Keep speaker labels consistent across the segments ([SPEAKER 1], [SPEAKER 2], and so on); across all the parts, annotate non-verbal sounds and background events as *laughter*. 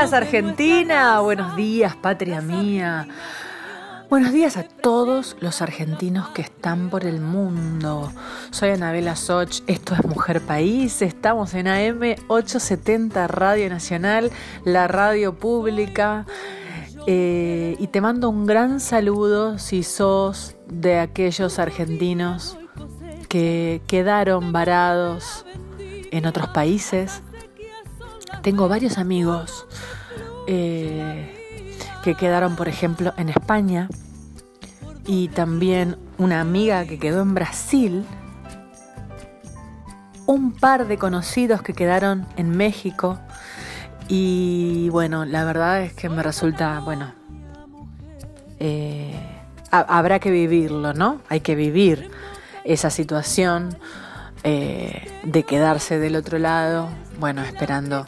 [SPEAKER 1] Días Argentina, buenos días patria mía. Buenos días a todos los argentinos que están por el mundo. Soy Anabela Soch, esto es Mujer País, estamos en AM 870 Radio Nacional, la radio pública. Eh, y te mando un gran saludo si sos de aquellos argentinos que quedaron varados en otros países. Tengo varios amigos eh, que quedaron, por ejemplo, en España y también una amiga que quedó en Brasil, un par de conocidos que quedaron en México y bueno, la verdad es que me resulta, bueno, eh, ha- habrá que vivirlo, ¿no? Hay que vivir esa situación eh, de quedarse del otro lado, bueno, esperando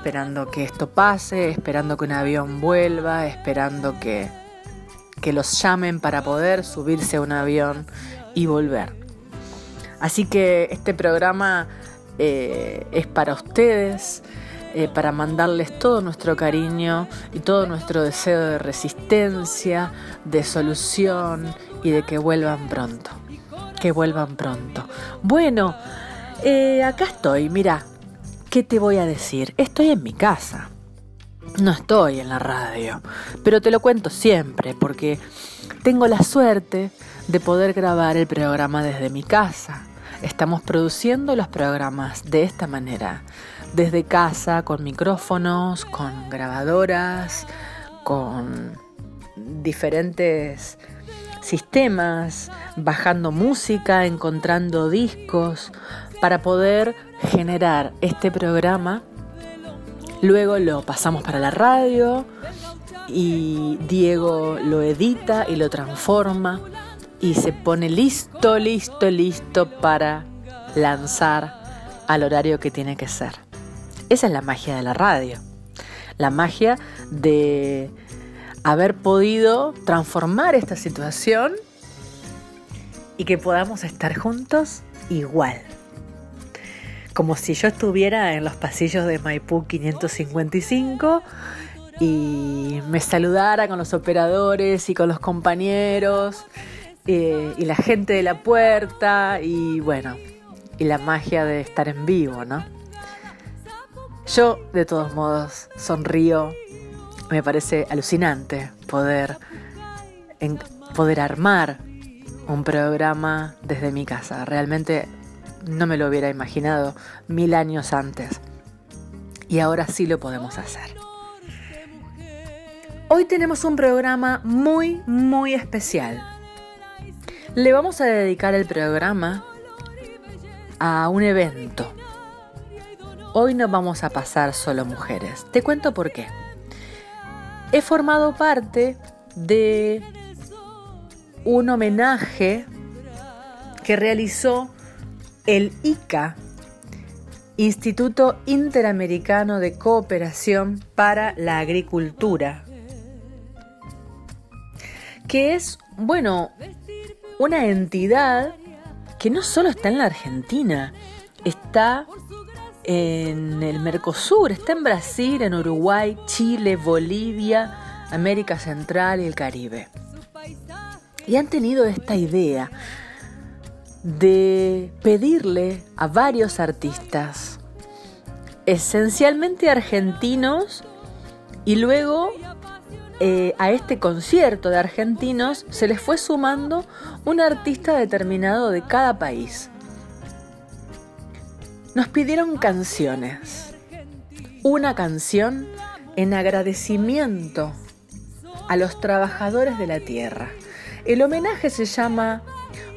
[SPEAKER 1] esperando que esto pase, esperando que un avión vuelva, esperando que, que los llamen para poder subirse a un avión y volver. Así que este programa eh, es para ustedes, eh, para mandarles todo nuestro cariño y todo nuestro deseo de resistencia, de solución y de que vuelvan pronto. Que vuelvan pronto. Bueno, eh, acá estoy, mira, ¿qué te voy a decir? Estoy en mi casa. No estoy en la radio, pero te lo cuento siempre porque tengo la suerte de poder grabar el programa desde mi casa. Estamos produciendo los programas de esta manera, desde casa, con micrófonos, con grabadoras, con diferentes sistemas, bajando música, encontrando discos, para poder generar este programa. Luego lo pasamos para la radio y Diego lo edita y lo transforma y se pone listo, listo, listo para lanzar al horario que tiene que ser. Esa es la magia de la radio. La magia de haber podido transformar esta situación y que podamos estar juntos igual. Como si yo estuviera en los pasillos de Maipú 555 y me saludara con los operadores y con los compañeros eh, y la gente de la puerta y bueno, y la magia de estar en vivo, ¿no? Yo, de todos modos, sonrío. Me parece alucinante poder, poder armar un programa desde mi casa. Realmente no me lo hubiera imaginado mil años antes. Y ahora sí lo podemos hacer. Hoy tenemos un programa muy, muy especial. Le vamos a dedicar el programa a un evento. Hoy no vamos a pasar solo mujeres. Te cuento por qué. He formado parte de un homenaje que realizó el ICA, Instituto Interamericano de Cooperación para la Agricultura, que es, bueno, una entidad que no solo está en la Argentina, está en el Mercosur, está en Brasil, en Uruguay, Chile, Bolivia, América Central y el Caribe. Y han tenido esta idea de pedirle a varios artistas, esencialmente argentinos, y luego eh, a este concierto de argentinos se les fue sumando un artista determinado de cada país. Nos pidieron canciones. Una canción en agradecimiento a los trabajadores de la tierra. El homenaje se llama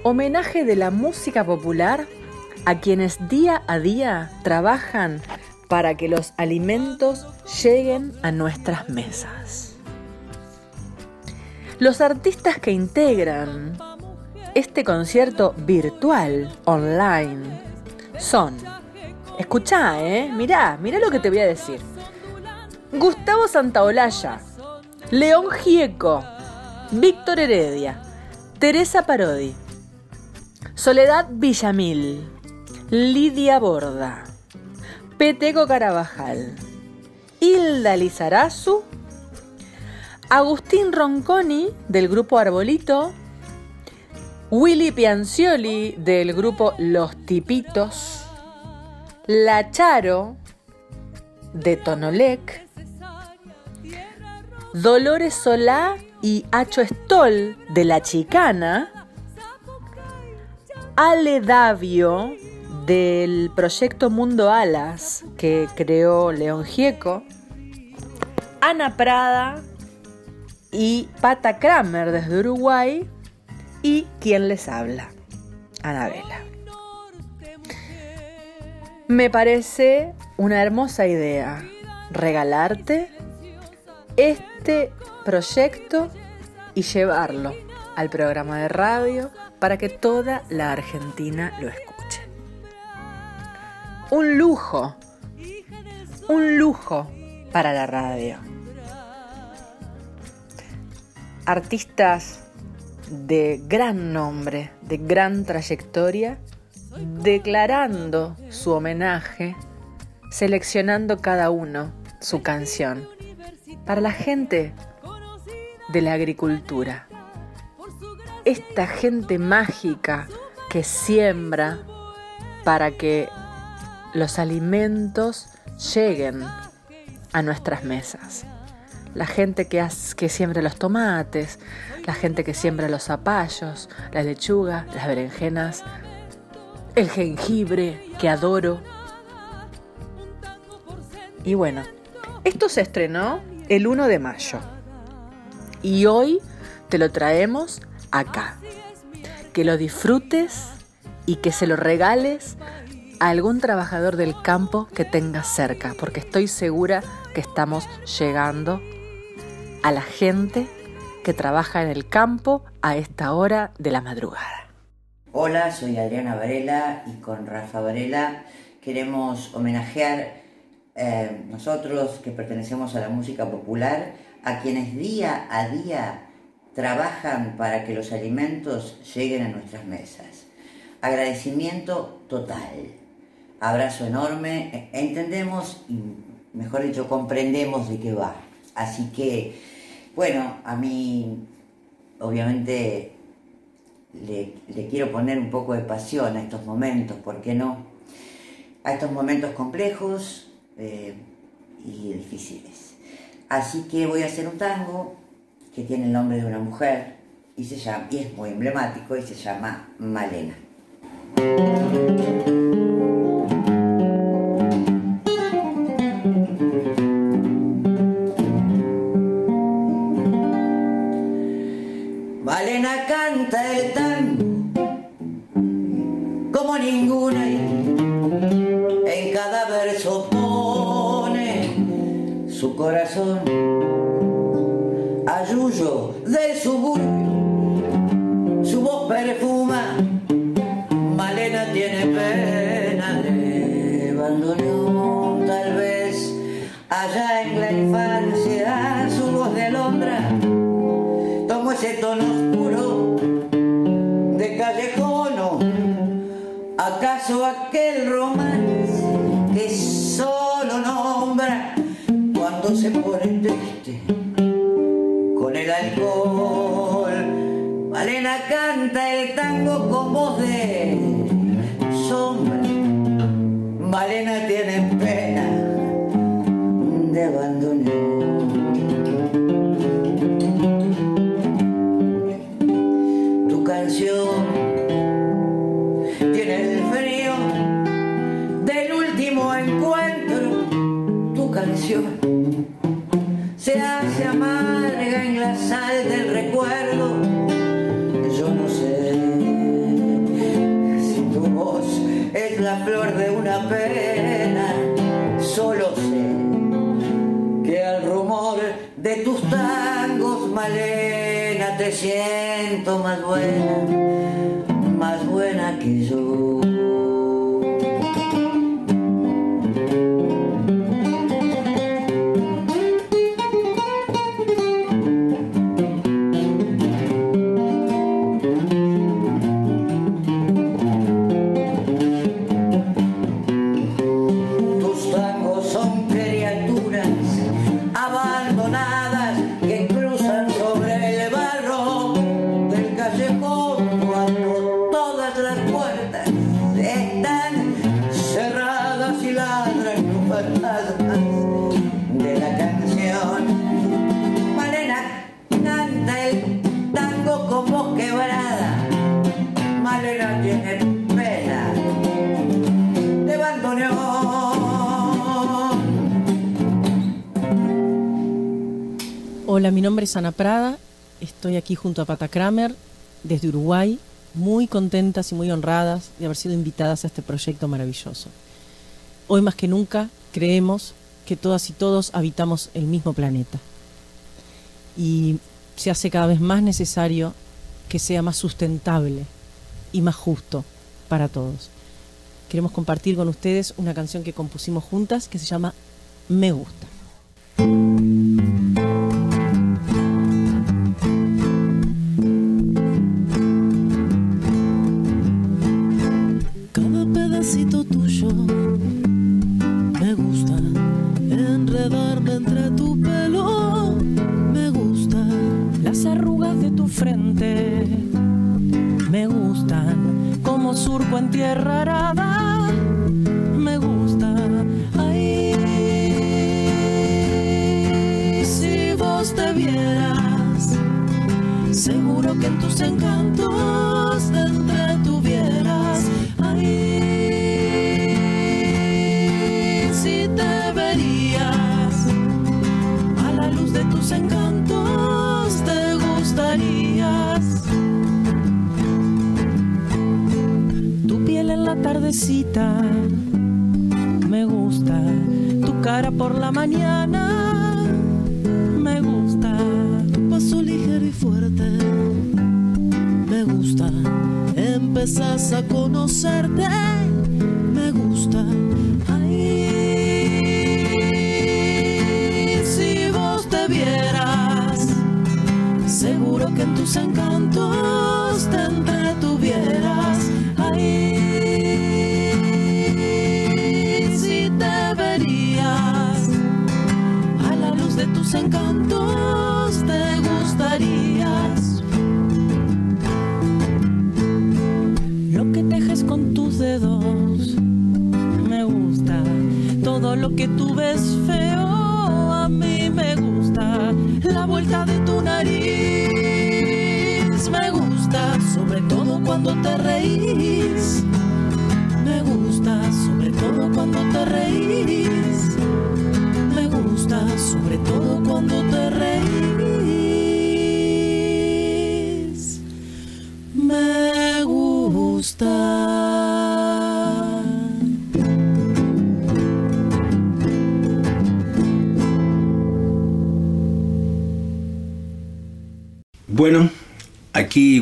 [SPEAKER 1] Homenaje de la Música Popular a quienes día a día trabajan para que los alimentos lleguen a nuestras mesas. Los artistas que integran este concierto virtual online son, escuchá, eh, mirá, mirá lo que te voy a decir. Gustavo Santaolalla, León Gieco, Víctor Heredia, Teresa Parodi, Soledad Villamil, Lidia Borda, Peteco Carabajal, Hilda Lizarazu, Agustín Ronconi del grupo Arbolito, Willy Piancioli del grupo Los Tipitos, La Charo de Tonolec, Dolores Solá y Acho Stoll de La Chicana, Ale Davio del proyecto Mundo Alas que creó León Gieco, Ana Prada y Pata Kramer desde Uruguay y quien les habla, Anabela. Me parece una hermosa idea regalarte este proyecto y llevarlo al programa de radio para que toda la Argentina lo escuche un lujo, un lujo para la radio. Artistas de gran nombre, de gran trayectoria, declarando su homenaje, seleccionando cada uno su canción para la gente de la agricultura. Esta gente mágica que siembra para que los alimentos lleguen a nuestras mesas. La gente que, que siembra los tomates, la gente que siembra los zapallos, la lechuga, las berenjenas, el jengibre que adoro. Y bueno, esto se estrenó el 1 de mayo y hoy te lo traemos acá. Que lo disfrutes y que se lo regales algún trabajador del campo que tengas cerca, porque estoy segura que estamos llegando a la gente que trabaja en el campo a esta hora de la madrugada.
[SPEAKER 2] Hola, soy Adriana Varela y con Rafa Varela queremos homenajear eh, nosotros que pertenecemos a la música popular a quienes día a día trabajan para que los alimentos lleguen a nuestras mesas. Agradecimiento total abrazo enorme, entendemos, mejor dicho, comprendemos de qué va. Así que, bueno, a mí obviamente le, quiero poner un poco de pasión a estos momentos, ¿por qué no? A estos momentos complejos eh, y difíciles. Así que voy a hacer un tango que tiene el nombre de una mujer y, se llama, y es muy emblemático y se llama Malena. Ayuyo del suburbio, su voz perfuma, Malena tiene pena de abandono, tal vez allá en la infancia, su voz de alondra, tomó ese tono oscuro de callejono, acaso aquel romance que solo nombra se pone triste siento más buena,
[SPEAKER 3] Hola, mi nombre es Ana Prada, estoy aquí junto a Pata Kramer desde Uruguay, muy contentas y muy honradas de haber sido invitadas a este proyecto maravilloso. Hoy más que nunca creemos que todas y todos habitamos el mismo planeta y se hace cada vez más necesario que sea más sustentable y más justo para todos. Queremos compartir con ustedes una canción que compusimos juntas que se llama Me gusta.
[SPEAKER 4] Me gusta enredarme entre tu pelo. Me gusta las arrugas de tu frente. Me gustan como surco en tierra arada. Me gusta. Ay, si vos te vieras, seguro que en tus encantos te entretuvieras. Encantos te gustarías. Tu piel en la tardecita me gusta, tu cara por la mañana me gusta, tu paso ligero y fuerte me gusta, empezás a conocerte me gusta te entretuvieras ahí. Si te verías a la luz de tus encantos, te gustarías. Lo que tejes con tus dedos me gusta, todo lo que tú ves feo a mí me gusta la vuelta de tu nariz. Me gusta, cuando te reís. Me gusta, sobre todo cuando te reís. Me gusta, sobre todo cuando te reís.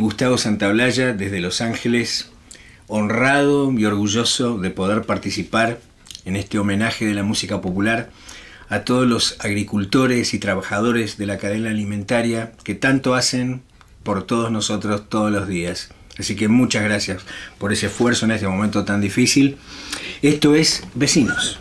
[SPEAKER 5] Gustavo Santablaya desde Los Ángeles, honrado y orgulloso de poder participar en este homenaje de la música popular a todos los agricultores y trabajadores de la cadena alimentaria que tanto hacen por todos nosotros todos los días. Así que muchas gracias por ese esfuerzo en este momento tan difícil. Esto es Vecinos.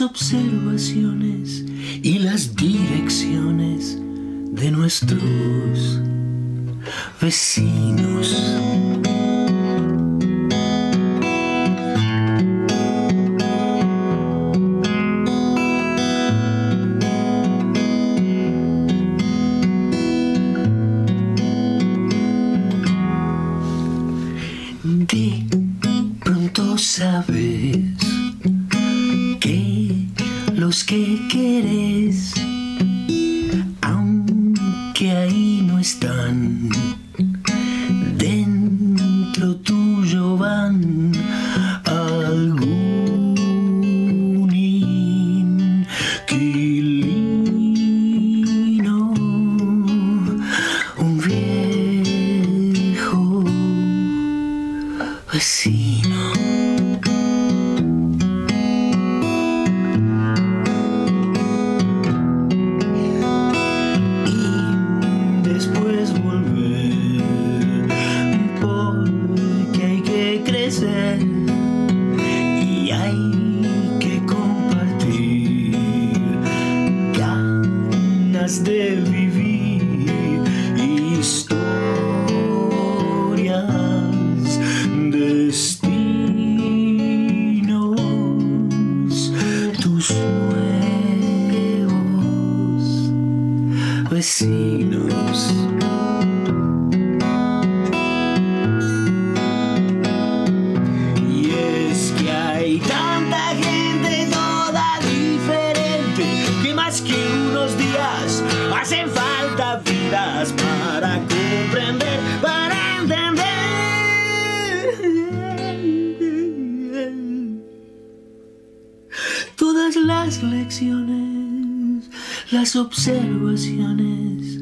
[SPEAKER 6] Observaciones y las direcciones de nuestros vecinos. Vecinos. Observaciones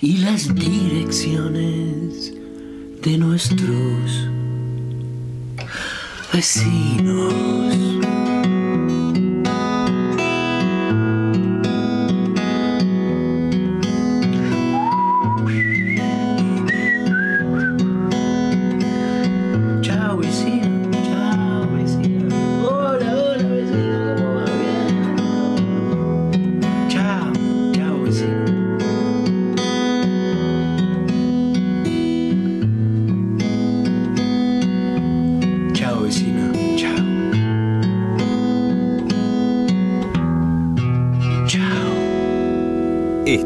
[SPEAKER 6] y las direcciones de nuestros vecinos.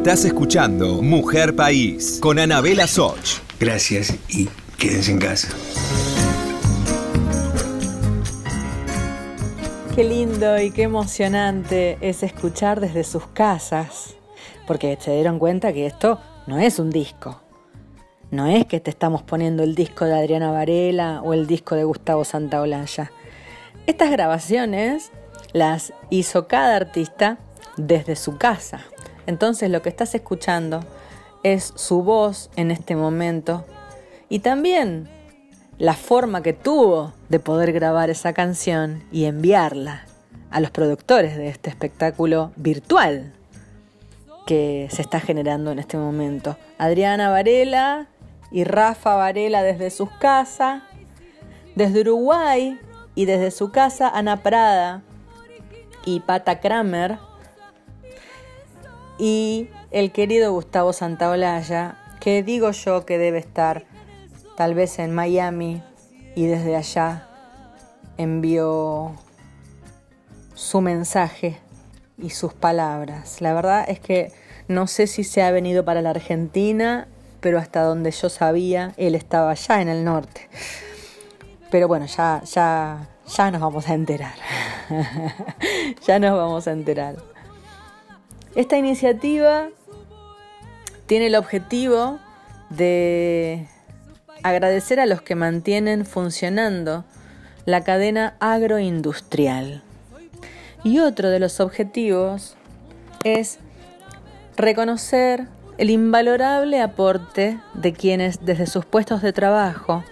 [SPEAKER 7] Estás escuchando Mujer País con Anabela Soch.
[SPEAKER 5] Gracias y quédense en casa.
[SPEAKER 1] Qué lindo y qué emocionante es escuchar desde sus casas, porque se dieron cuenta que esto no es un disco. No es que te estamos poniendo el disco de Adriana Varela o el disco de Gustavo Santaolalla. Estas grabaciones las hizo cada artista desde su casa. Entonces lo que estás escuchando es su voz en este momento y también la forma que tuvo de poder grabar esa canción y enviarla a los productores de este espectáculo virtual que se está generando en este momento. Adriana Varela y Rafa Varela desde sus casas, desde Uruguay y desde su casa Ana Prada y Pata Kramer y el querido Gustavo Santaolalla, que digo yo que debe estar tal vez en Miami y desde allá envió su mensaje y sus palabras. La verdad es que No sé si se ha venido para la Argentina, pero hasta donde yo sabía, él estaba allá en el norte. Pero bueno, ya, ya, ya nos vamos a enterar. *laughs* ya nos vamos a enterar. Esta iniciativa tiene el objetivo de agradecer a los que mantienen funcionando la cadena agroindustrial. Y otro de los objetivos es reconocer el invalorable aporte de quienes desde sus puestos de trabajo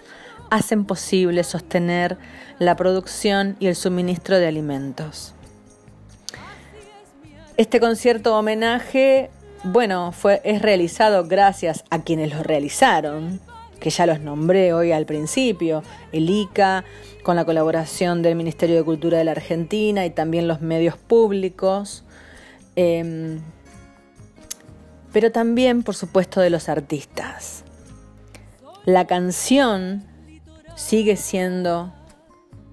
[SPEAKER 1] hacen posible sostener la producción y el suministro de alimentos. Este concierto homenaje, bueno, fue, es realizado gracias a quienes lo realizaron, que ya los nombré hoy al principio, el ICA, con la colaboración del Ministerio de Cultura de la Argentina y también los medios públicos, em, pero también, por supuesto, de los artistas. La canción sigue siendo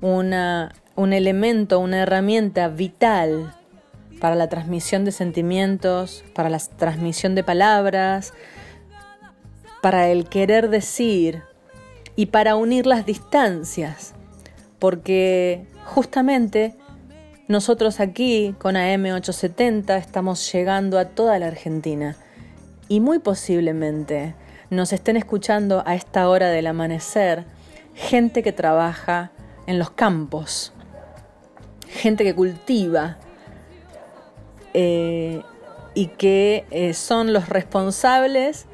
[SPEAKER 1] una, un elemento, una herramienta vital para la transmisión de sentimientos, para la transmisión de palabras, para el querer decir y para unir las distancias, porque justamente nosotros aquí con AM870 estamos llegando a toda la Argentina. Y muy posiblemente nos estén escuchando a esta hora del amanecer gente que trabaja en los campos, gente que cultiva eh, y que eh, son los responsables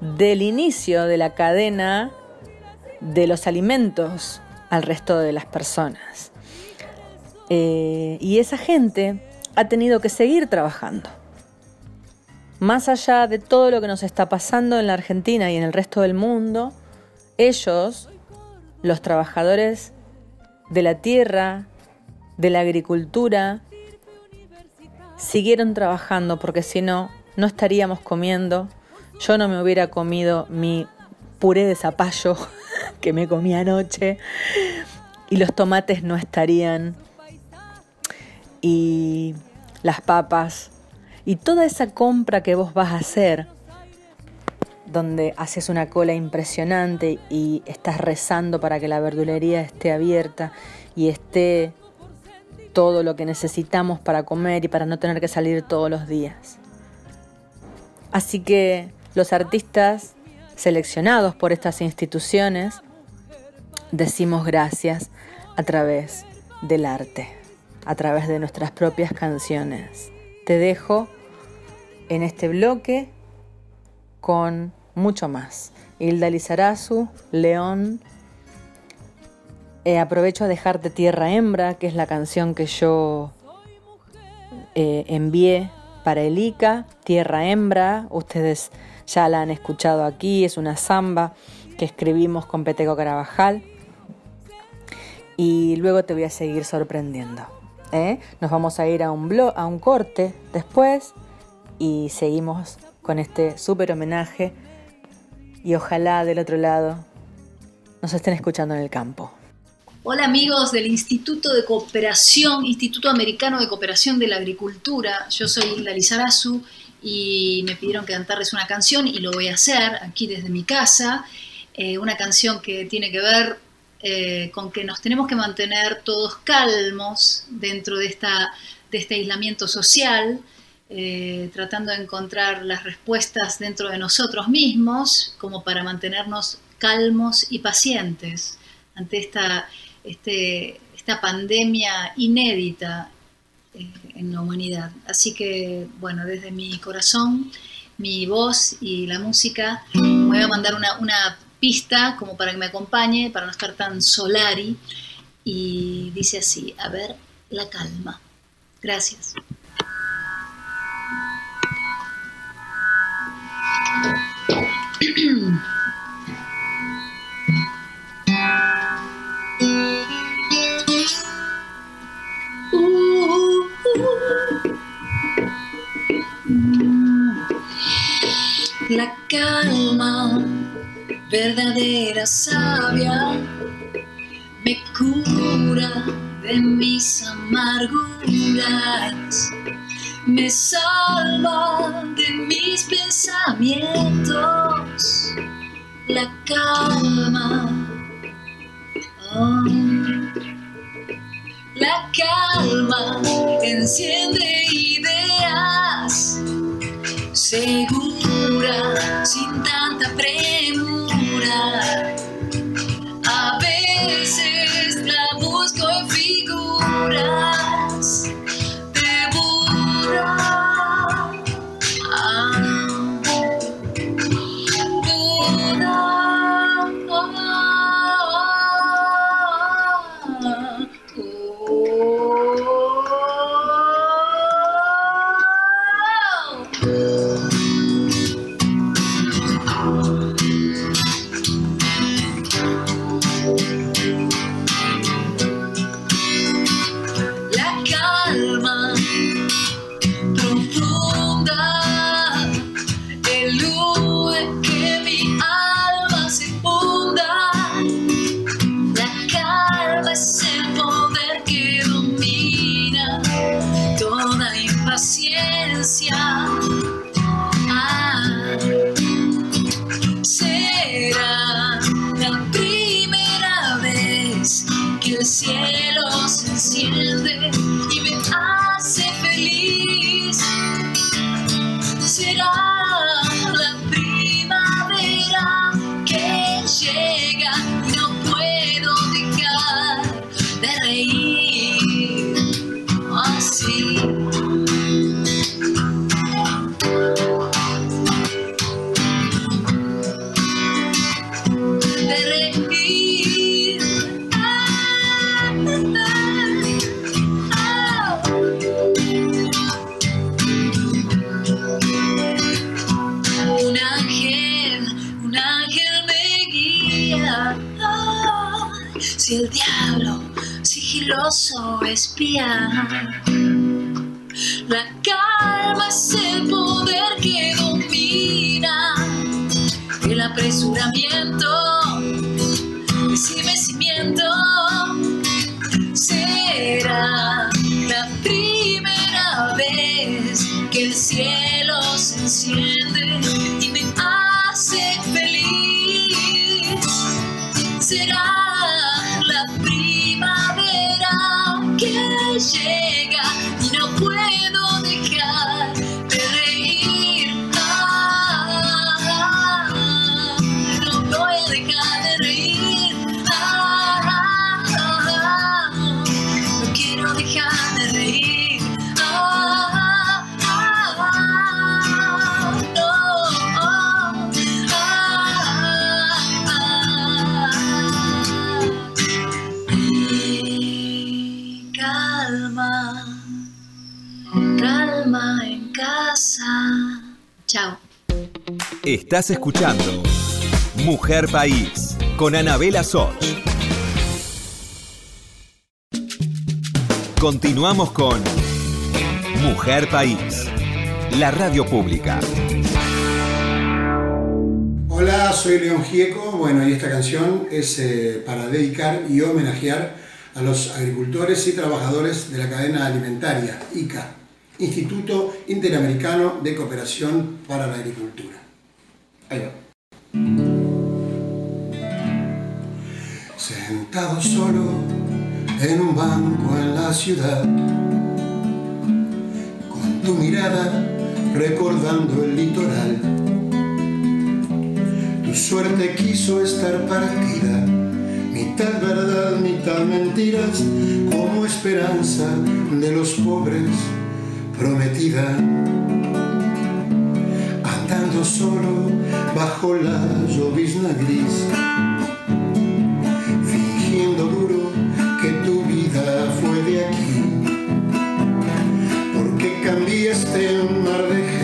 [SPEAKER 1] del inicio de la cadena de los alimentos al resto de las personas. Eh, y esa gente ha tenido que seguir trabajando. Más allá de todo lo que nos está pasando en la Argentina y en el resto del mundo, ellos los trabajadores de la tierra, de la agricultura, siguieron trabajando porque si no, no estaríamos comiendo. Yo no me hubiera comido mi puré de zapallo *laughs* que me comí anoche. Y los tomates no estarían. Y las papas. Y toda esa compra que vos vas a hacer donde haces una cola impresionante y estás rezando para que la verdulería esté abierta y esté todo lo que necesitamos para comer y para no tener que salir todos los días. Así que los artistas seleccionados por estas instituciones decimos gracias a través del arte, a través de nuestras propias canciones. Te dejo en este bloque con mucho más. Hilda Lizarazu, León. Eh, aprovecho a dejarte Tierra Hembra, que es la canción que yo eh, envié para el ICA. Tierra Hembra, ustedes ya la han escuchado aquí, es una samba que escribimos con Peteco Carabajal. Y luego te voy a seguir sorprendiendo. ¿eh? Nos vamos a ir a un, a un corte después y seguimos con este súper homenaje y ojalá del otro lado nos estén escuchando en el campo.
[SPEAKER 8] Hola amigos del Instituto de Cooperación, Instituto Americano de Cooperación de la Agricultura. Yo soy Hilda Lizarazu y me pidieron cantarles una canción y lo voy a hacer aquí desde mi casa. Eh, una canción que tiene que ver eh, con que nos tenemos que mantener todos calmos dentro de, esta, de este aislamiento social. Eh, tratando de encontrar las respuestas dentro de nosotros mismos como para mantenernos calmos y pacientes ante esta, este, esta pandemia inédita eh, en la humanidad. Así que, bueno, desde mi corazón, mi voz y la música, voy a mandar una, una pista como para que me acompañe, para no estar tan solari. Y dice así, a ver, la calma. Gracias. *clears throat* verdadera sabia, me cura de mis amarguras me salva de mis pensamientos la calma. Oh. La calma enciende ideas segura, sin tanta premura. Crispy. Casa. Chao.
[SPEAKER 7] Estás escuchando Mujer País con Anabela Soch. Continuamos con Mujer País, la radio pública.
[SPEAKER 9] Hola, soy León Gieco. Bueno, y esta canción es eh, para dedicar y homenajear a los agricultores y trabajadores de la cadena alimentaria, ICA, Instituto Interamericano de Cooperación para la Agricultura. Ahí. Sentado solo en un banco en la ciudad, con tu mirada recordando el litoral. Tu suerte quiso estar partida, mitad verdad, mitad mentiras, como esperanza de los pobres prometida. Andando solo bajo la llovizna gris, fingiendo duro que tu vida fue de aquí. Porque cambié este mar de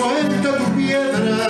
[SPEAKER 9] suelta tu piedra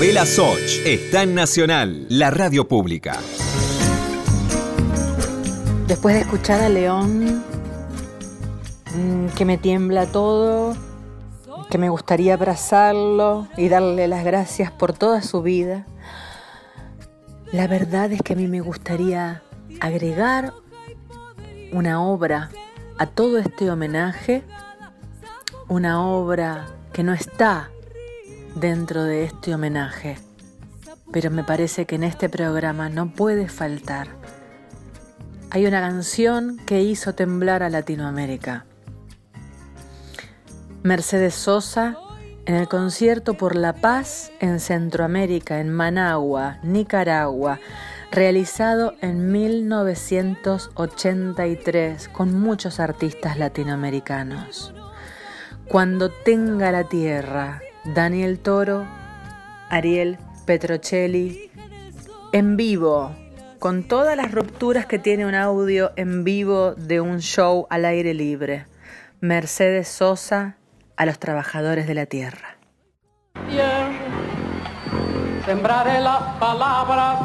[SPEAKER 7] Anabela Soch está en Nacional, la radio pública.
[SPEAKER 1] Después de escuchar a León, mm, que me tiembla todo, que me gustaría abrazarlo y darle las gracias por toda su vida, la verdad es que a mí me gustaría agregar una obra a todo este homenaje, una obra que no está dentro de este homenaje, pero me parece que en este programa no puede faltar. Hay una canción que hizo temblar a Latinoamérica. Mercedes Sosa en el concierto por la paz en Centroamérica, en Managua, Nicaragua, realizado en 1983 con muchos artistas latinoamericanos. Cuando tenga la tierra, Daniel Toro, Ariel Petrocelli, en vivo, con todas las rupturas que tiene un audio en vivo de un show al aire libre. Mercedes Sosa a los trabajadores de la tierra.
[SPEAKER 10] sembraré las palabras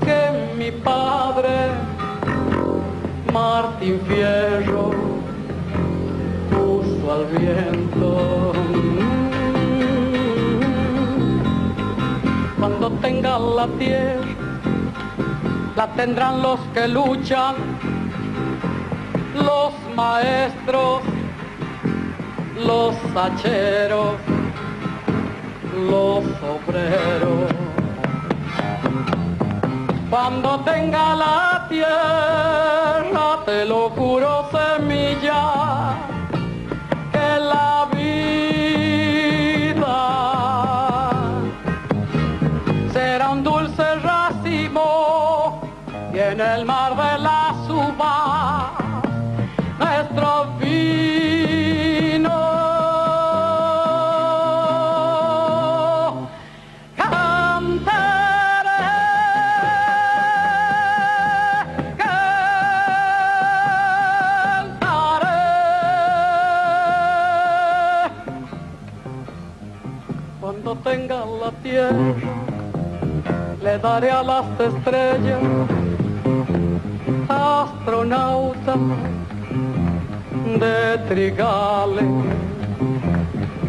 [SPEAKER 10] que mi padre Martín Fierro puso al viento. La la tendrán los que luchan, los maestros los hacheros, los obreros. Cuando tenga la tierra, te lo juro semilla, le daré a las estrellas, astronauta de trigales,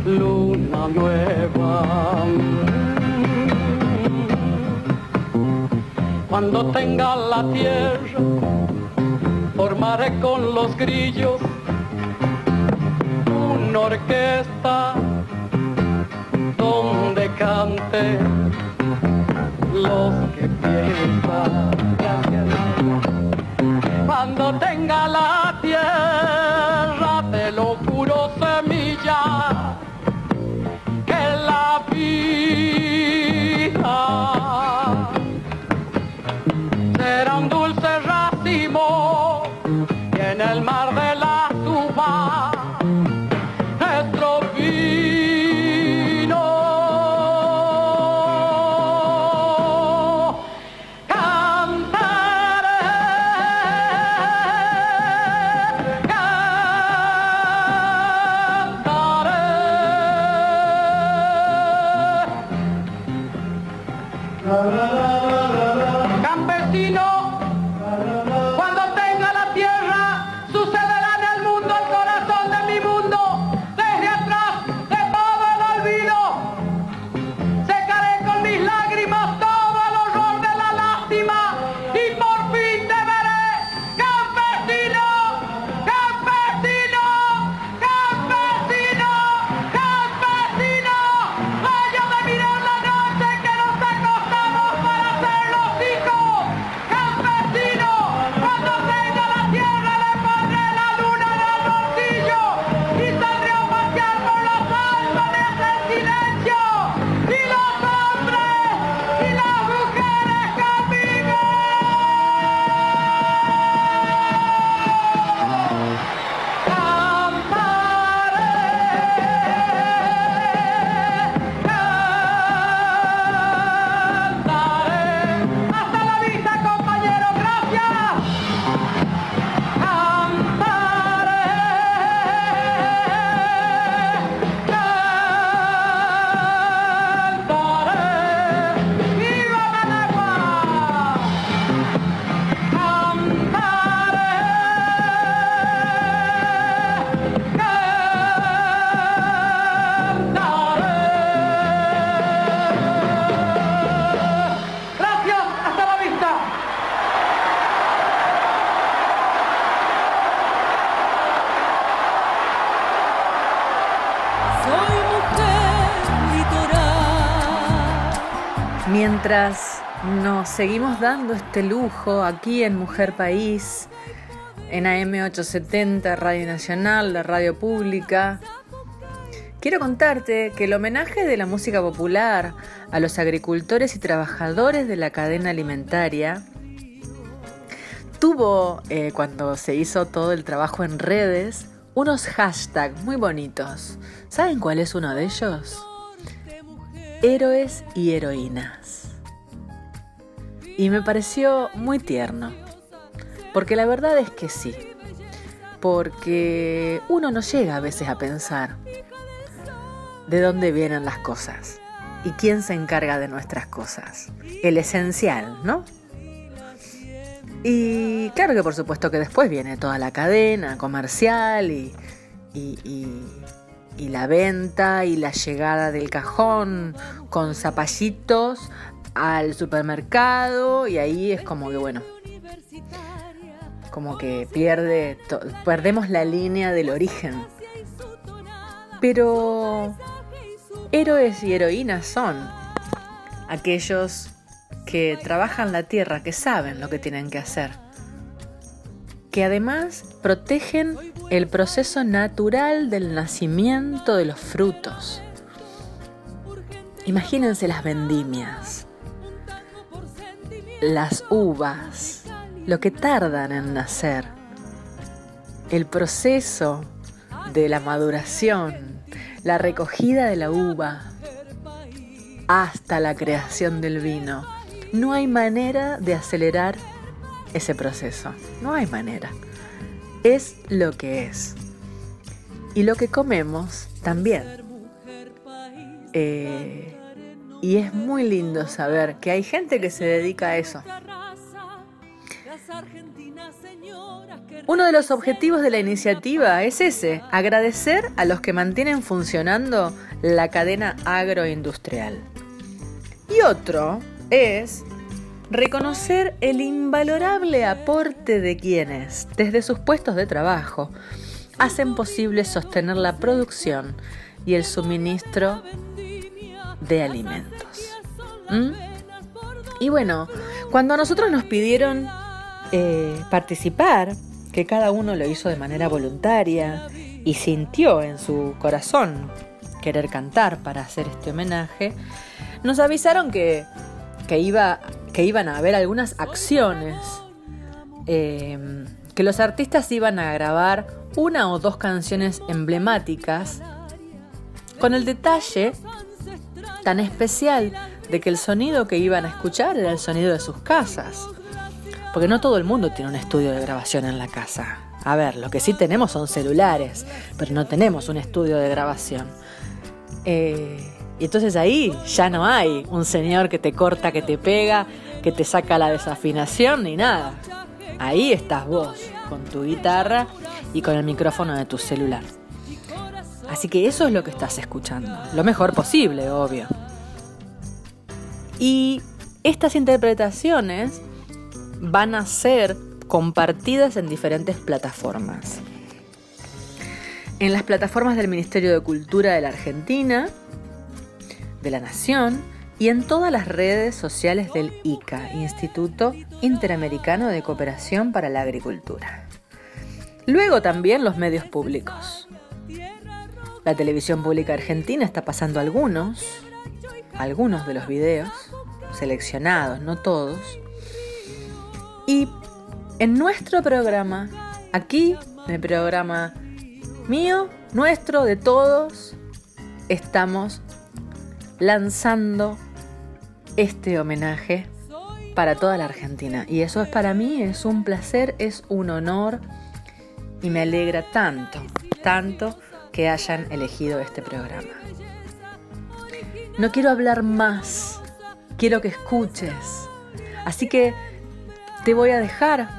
[SPEAKER 10] luna nueva. Cuando tenga la tierra, formaré con los grillos una orquesta donde cante los que piensan. Cuando tenga la tierra,
[SPEAKER 1] Nos seguimos dando este lujo aquí en Mujer País, en AM870, Radio Nacional, la radio pública, quiero contarte que el homenaje de la música popular a los agricultores y trabajadores de la cadena alimentaria tuvo, eh, cuando se hizo todo el trabajo en redes, unos hashtags muy bonitos. ¿Saben cuál es uno de ellos? Héroes y heroínas. Y me pareció muy tierno. Porque la verdad es que sí. Porque uno no llega a veces a pensar de dónde vienen las cosas y quién se encarga de nuestras cosas. El esencial, ¿no? Y claro que por supuesto que después viene toda la cadena comercial y, y, la venta y la llegada del cajón con zapallitos al supermercado y ahí es como que bueno, como que pierde, perdemos la línea del origen. Pero héroes y heroínas son aquellos que trabajan la tierra, que saben lo que tienen que hacer, que además protegen el proceso natural del nacimiento de los frutos. Imagínense las vendimias, las uvas, lo que tardan en nacer, el proceso de la maduración, la recogida de la uva, hasta la creación del vino. No hay manera de acelerar ese proceso. No hay manera. Es lo que es. Y lo que comemos también. Eh, y es muy lindo saber que hay gente que se dedica a eso. Uno de los objetivos de la iniciativa es ese, agradecer a los que mantienen funcionando la cadena agroindustrial. Y otro es reconocer el invalorable aporte de quienes, desde sus puestos de trabajo, hacen posible sostener la producción y el suministro de alimentos. ¿Mm? Y bueno, cuando a nosotros nos pidieron eh, participar, que cada uno lo hizo de manera voluntaria y sintió en su corazón querer cantar para hacer este homenaje, nos avisaron que, iba, que iban a haber algunas acciones, eh, que los artistas iban a grabar una o dos canciones emblemáticas, con el detalle tan especial de que el sonido que iban a escuchar era el sonido de sus casas. Porque no todo el mundo tiene un estudio de grabación en la casa. A ver, lo que sí tenemos son celulares, pero no tenemos un estudio de grabación. Eh, y entonces ahí ya no hay un señor que te corta, que te pega, que te saca la desafinación ni nada. Ahí estás vos, con tu guitarra y con el micrófono de tu celular. Así que eso es lo que estás escuchando. Lo mejor posible, obvio. Y estas interpretaciones van a ser compartidas en diferentes plataformas. En las plataformas del Ministerio de Cultura de la Argentina, de la Nación y en todas las redes sociales del ICA, Instituto Interamericano de Cooperación para la Agricultura. Luego también los medios públicos. La televisión pública argentina está pasando algunos, algunos de los videos, seleccionados, no todos, y en nuestro programa, aquí, en el programa mío, nuestro, de todos, estamos lanzando este homenaje para toda la Argentina. Y eso es para mí, es un placer, es un honor y me alegra tanto, tanto que hayan elegido este programa. No quiero hablar más, quiero que escuches. Así que te voy a dejar,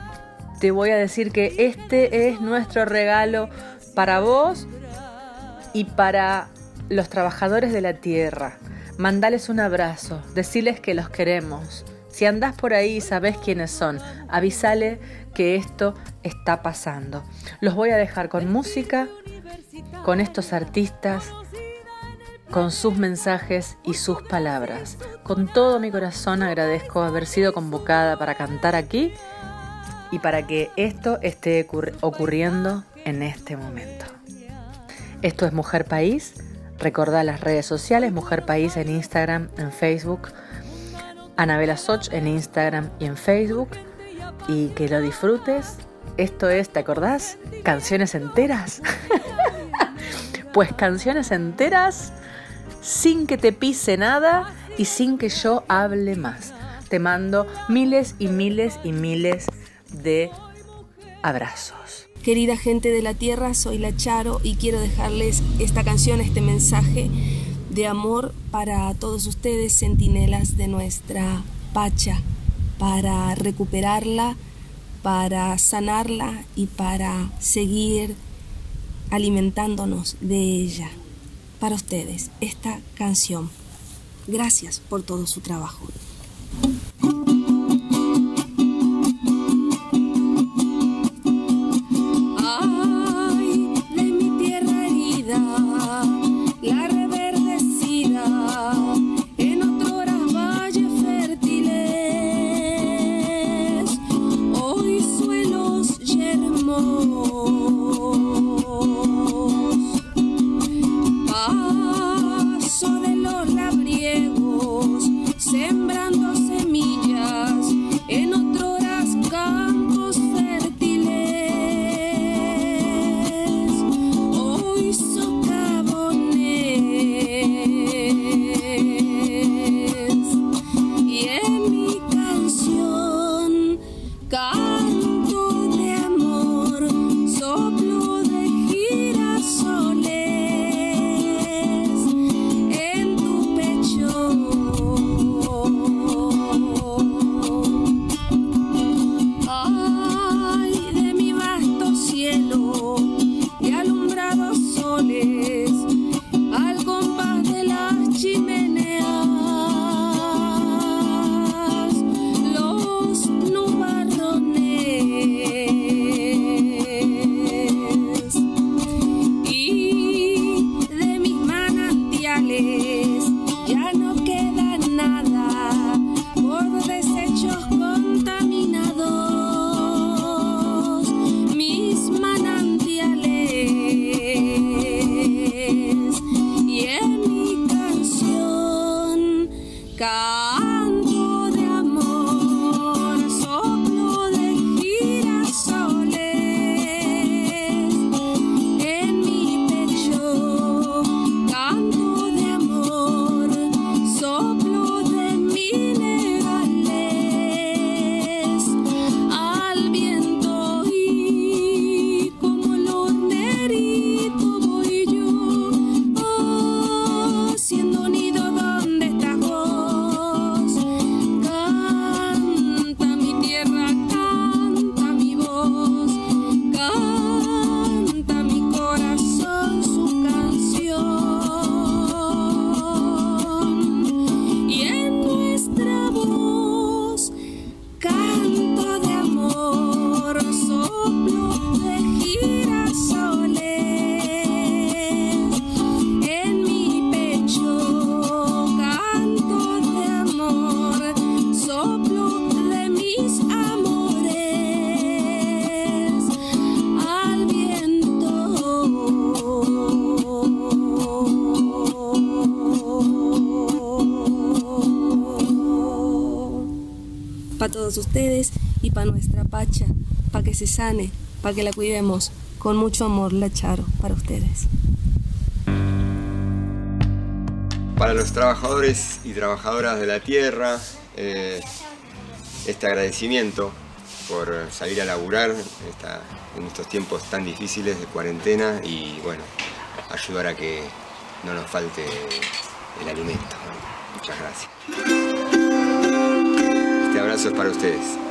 [SPEAKER 1] te voy a decir que este es nuestro regalo para vos y para los trabajadores de la tierra. Mandales un abrazo, deciles que los queremos. Si andás por ahí y sabés quiénes son, avísale que esto está pasando. Los voy a dejar con música, con estos artistas, con sus mensajes y sus palabras, Con todo mi corazón agradezco haber sido convocada para cantar aquí y para que esto esté ocurriendo en este momento. Esto es Mujer País. Recordá las redes sociales, Mujer País en Instagram, en Facebook, Anabela Soch en Instagram y en Facebook. Y que lo disfrutes. Esto es, ¿te acordás? Canciones enteras. *laughs* pues canciones enteras sin que te pise nada y sin que yo hable más. Te mando miles y miles y miles de abrazos.
[SPEAKER 11] Querida gente de la tierra, soy la Charo y quiero dejarles esta canción, este mensaje de amor para todos ustedes, centinelas de nuestra Pacha, para recuperarla, para sanarla y para seguir alimentándonos de ella. Para ustedes, esta canción. Gracias por todo su trabajo. Que se sane, para que la cuidemos. Con mucho amor, la Charo, para ustedes.
[SPEAKER 12] Para los trabajadores y trabajadoras de la tierra, eh, este agradecimiento por salir a laburar en estos tiempos tan difíciles de cuarentena y bueno, ayudar a que no nos falte el alimento. Muchas gracias abrazos para ustedes.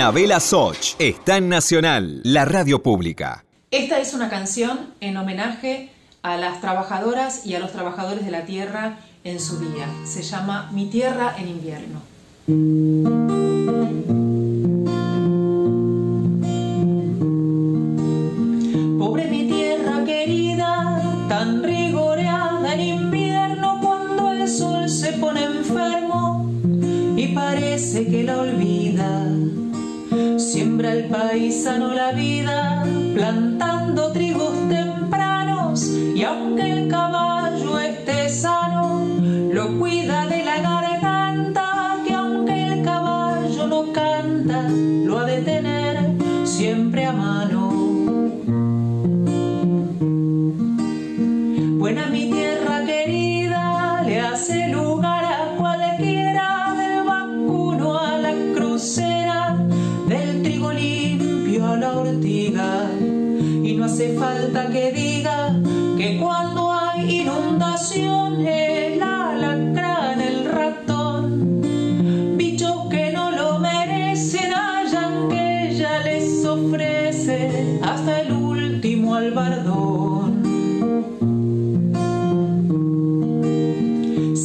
[SPEAKER 7] Anabela Soch está en Nacional, la radio pública.
[SPEAKER 1] Esta es una canción en homenaje a las trabajadoras y a los trabajadores de la tierra en su día. Se llama Mi tierra en invierno. Pobre mi tierra querida, tan rigoreada en invierno cuando el sol se pone enfermo y parece que la olvida. Paisano la vida, plantando trigos tempranos, y aunque el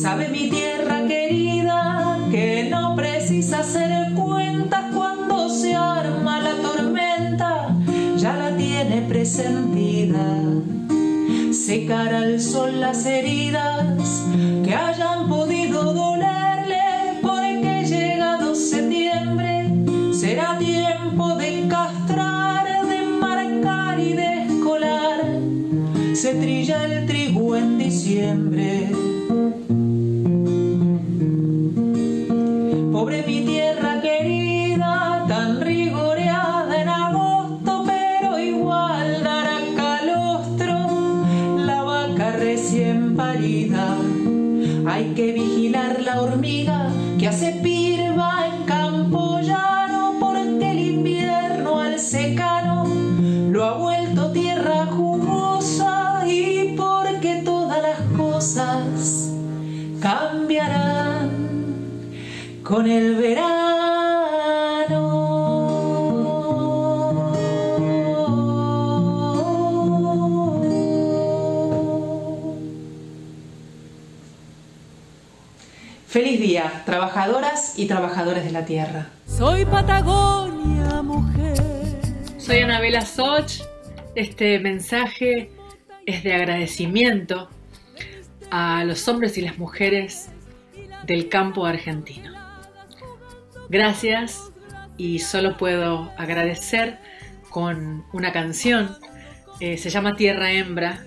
[SPEAKER 1] Sabe mi tierra querida que no precisa hacer cuentas cuando se arma la tormenta, ya la tiene presentida. Secar al sol las heridas que hayan podido dolerle, trabajadoras y trabajadores de la tierra.
[SPEAKER 13] Soy Patagonia, mujer.
[SPEAKER 14] Soy Anabela Soch. Este mensaje es de agradecimiento a los hombres y las mujeres del campo argentino. Gracias y solo puedo agradecer con una canción. eh, se llama Tierra Hembra.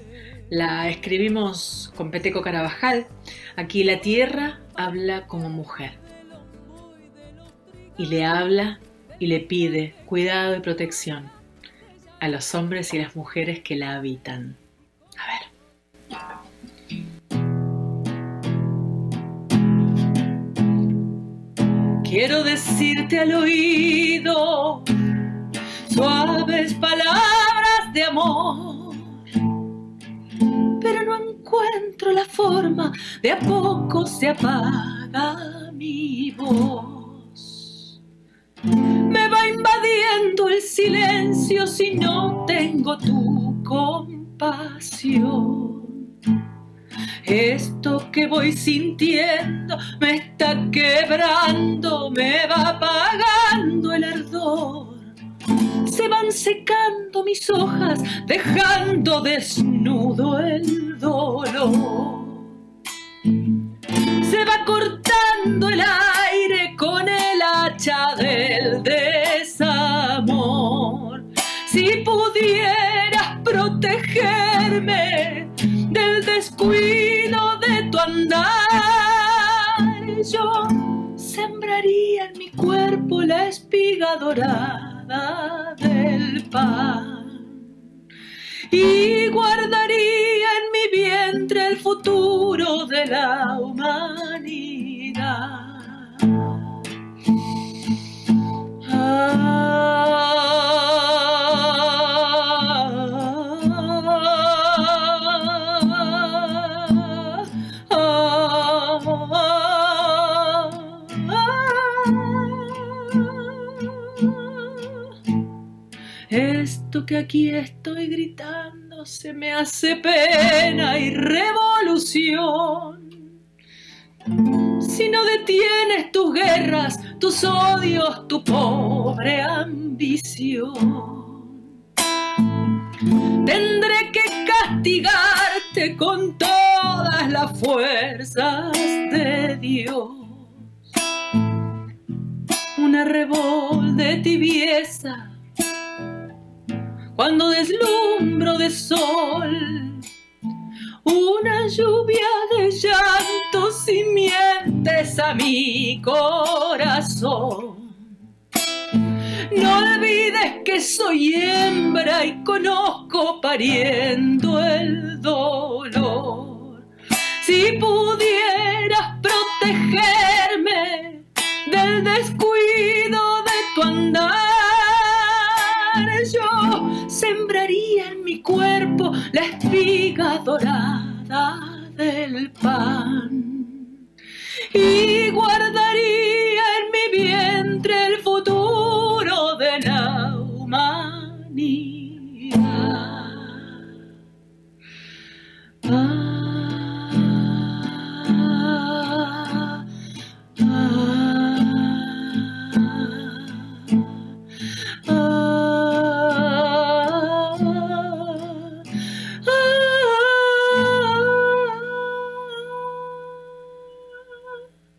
[SPEAKER 14] La escribimos con Peteco Carabajal. Aquí la tierra habla como mujer. Y le habla y le pide cuidado y protección a los hombres y las mujeres que la habitan.
[SPEAKER 13] Quiero decirte al oído suaves palabras de amor, pero no encuentro la forma, de a poco se apaga mi voz. Me va invadiendo el silencio si no tengo tu compasión. Esto que voy sintiendo me está quebrando, me va apagando el ardor se van secando mis hojas, dejando desnudo el dolor. Se va cortando el aire con el hacha del desamor. Si pudieras protegerme del descuido de tu andar,
[SPEAKER 1] yo sembraría en mi cuerpo la espiga dorada del pan y guardaría en mi vientre el futuro de la humanidad. Que aquí estoy gritando se me hace pena y revolución. Si no detienes tus guerras, tus odios, tu pobre ambición, tendré que castigarte con todas las fuerzas de Dios. Una revol de tibieza cuando deslumbro de sol una lluvia de llanto si mientes a mi corazón. No olvides que soy hembra y conozco pariendo el dolor. Si pudieras protegerme del descuido de tu andar, sembraría en mi cuerpo la espiga dorada del pan y guardaría en mi vientre el futuro de la humanidad. Ah.